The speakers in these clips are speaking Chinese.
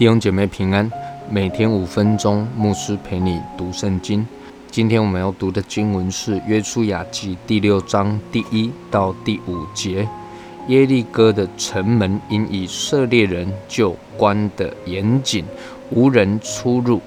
弟兄姐妹平安，每天五分钟，牧师陪你读圣经。今天我们要读的经文是《约书亚记》第六章第一到第五节。耶利哥的城门因以色列人就关得严谨，无人出入。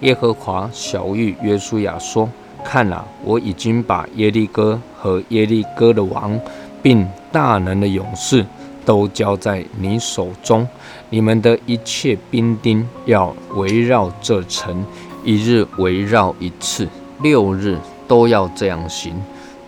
耶和华小谕约书亚说：“看了，我已经把耶利哥和耶利哥的王，并大能的勇士。”都交在你手中，你们的一切兵丁要围绕这城，一日围绕一次，六日都要这样行。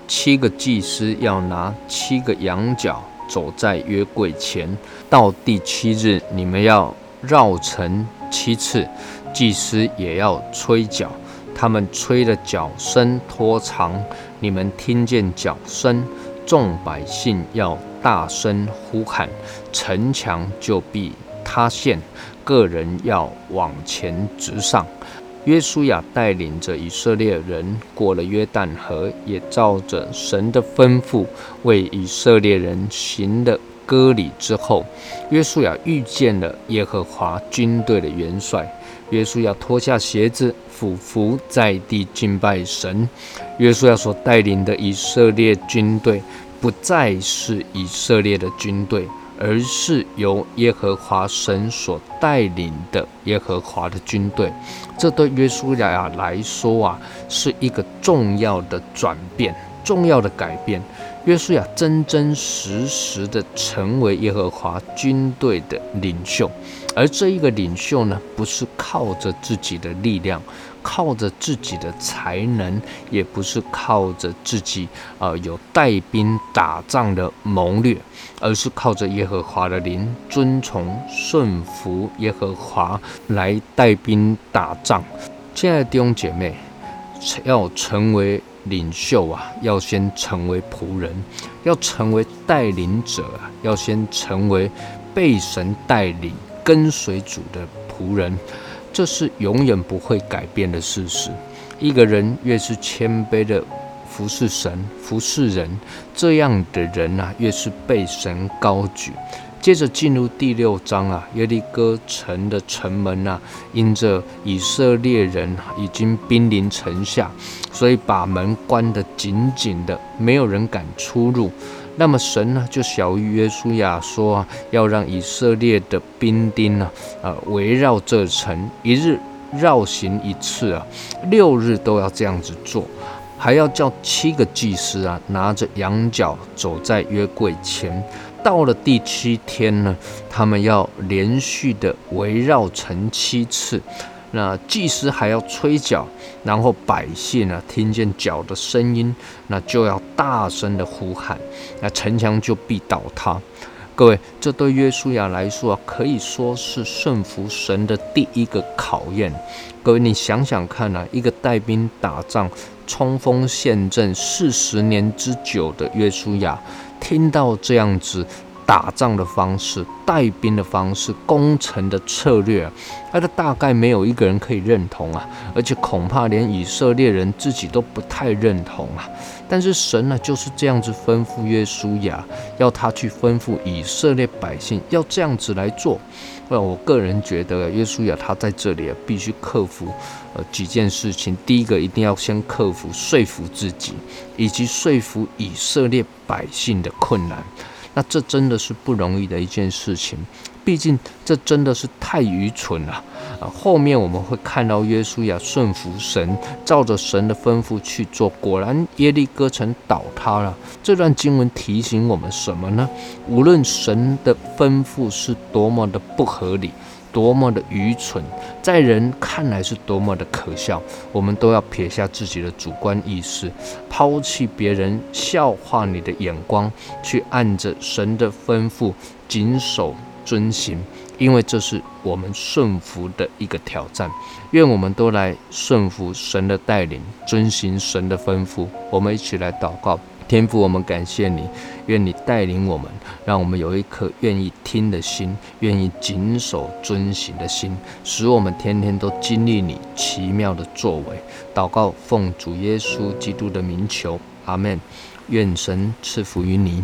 七个祭司要拿七个羊角，走在约柜前。到第七日，你们要绕城七次，祭司也要吹角，他们吹的角声拖长，你们听见角声，众百姓要。大声呼喊，城墙就必塌陷。个人要往前直上。约书亚带领着以色列人过了约旦河，也照着神的吩咐为以色列人行了割礼之后，约书亚遇见了耶和华军队的元帅。约书亚脱下鞋子，俯伏在地敬拜神。约书亚所带领的以色列军队。不再是以色列的军队，而是由耶和华神所带领的耶和华的军队。这对约书亚来说啊，是一个重要的转变，重要的改变。约书亚真真实实的成为耶和华军队的领袖，而这一个领袖呢，不是靠着自己的力量。靠着自己的才能，也不是靠着自己，呃，有带兵打仗的谋略，而是靠着耶和华的灵，遵从顺服耶和华来带兵打仗。亲爱的弟兄姐妹，要成为领袖啊，要先成为仆人；要成为带领者啊，要先成为被神带领、跟随主的仆人。这是永远不会改变的事实。一个人越是谦卑的服侍神、服侍人，这样的人啊，越是被神高举。接着进入第六章啊，耶利哥城的城门啊，因着以色列人已经兵临城下，所以把门关得紧紧的，没有人敢出入。那么神呢，就小谕约书亚说啊，要让以色列的兵丁呢，呃，围绕这城，一日绕行一次啊，六日都要这样子做，还要叫七个祭司啊，拿着羊角走在约柜前，到了第七天呢，他们要连续的围绕城七次。那祭司还要吹角，然后百姓呢听见角的声音，那就要大声的呼喊，那城墙就必倒塌。各位，这对约书亚来说啊，可以说是顺服神的第一个考验。各位，你想想看啊，一个带兵打仗、冲锋陷阵四十年之久的约书亚，听到这样子。打仗的方式、带兵的方式、攻城的策略，那他大概没有一个人可以认同啊，而且恐怕连以色列人自己都不太认同啊。但是神呢，就是这样子吩咐约书亚，要他去吩咐以色列百姓要这样子来做。那我个人觉得，约书亚他在这里啊必须克服呃几件事情。第一个，一定要先克服说服自己，以及说服以色列百姓的困难。那这真的是不容易的一件事情，毕竟这真的是太愚蠢了啊！后面我们会看到约书亚顺服神，照着神的吩咐去做，果然耶利哥城倒塌了。这段经文提醒我们什么呢？无论神的吩咐是多么的不合理。多么的愚蠢，在人看来是多么的可笑，我们都要撇下自己的主观意识，抛弃别人笑话你的眼光，去按着神的吩咐谨守遵行，因为这是我们顺服的一个挑战。愿我们都来顺服神的带领，遵行神的吩咐。我们一起来祷告。天赋，我们感谢你，愿你带领我们，让我们有一颗愿意听的心，愿意谨守遵行的心，使我们天天都经历你奇妙的作为。祷告，奉主耶稣基督的名求，阿门。愿神赐福于你。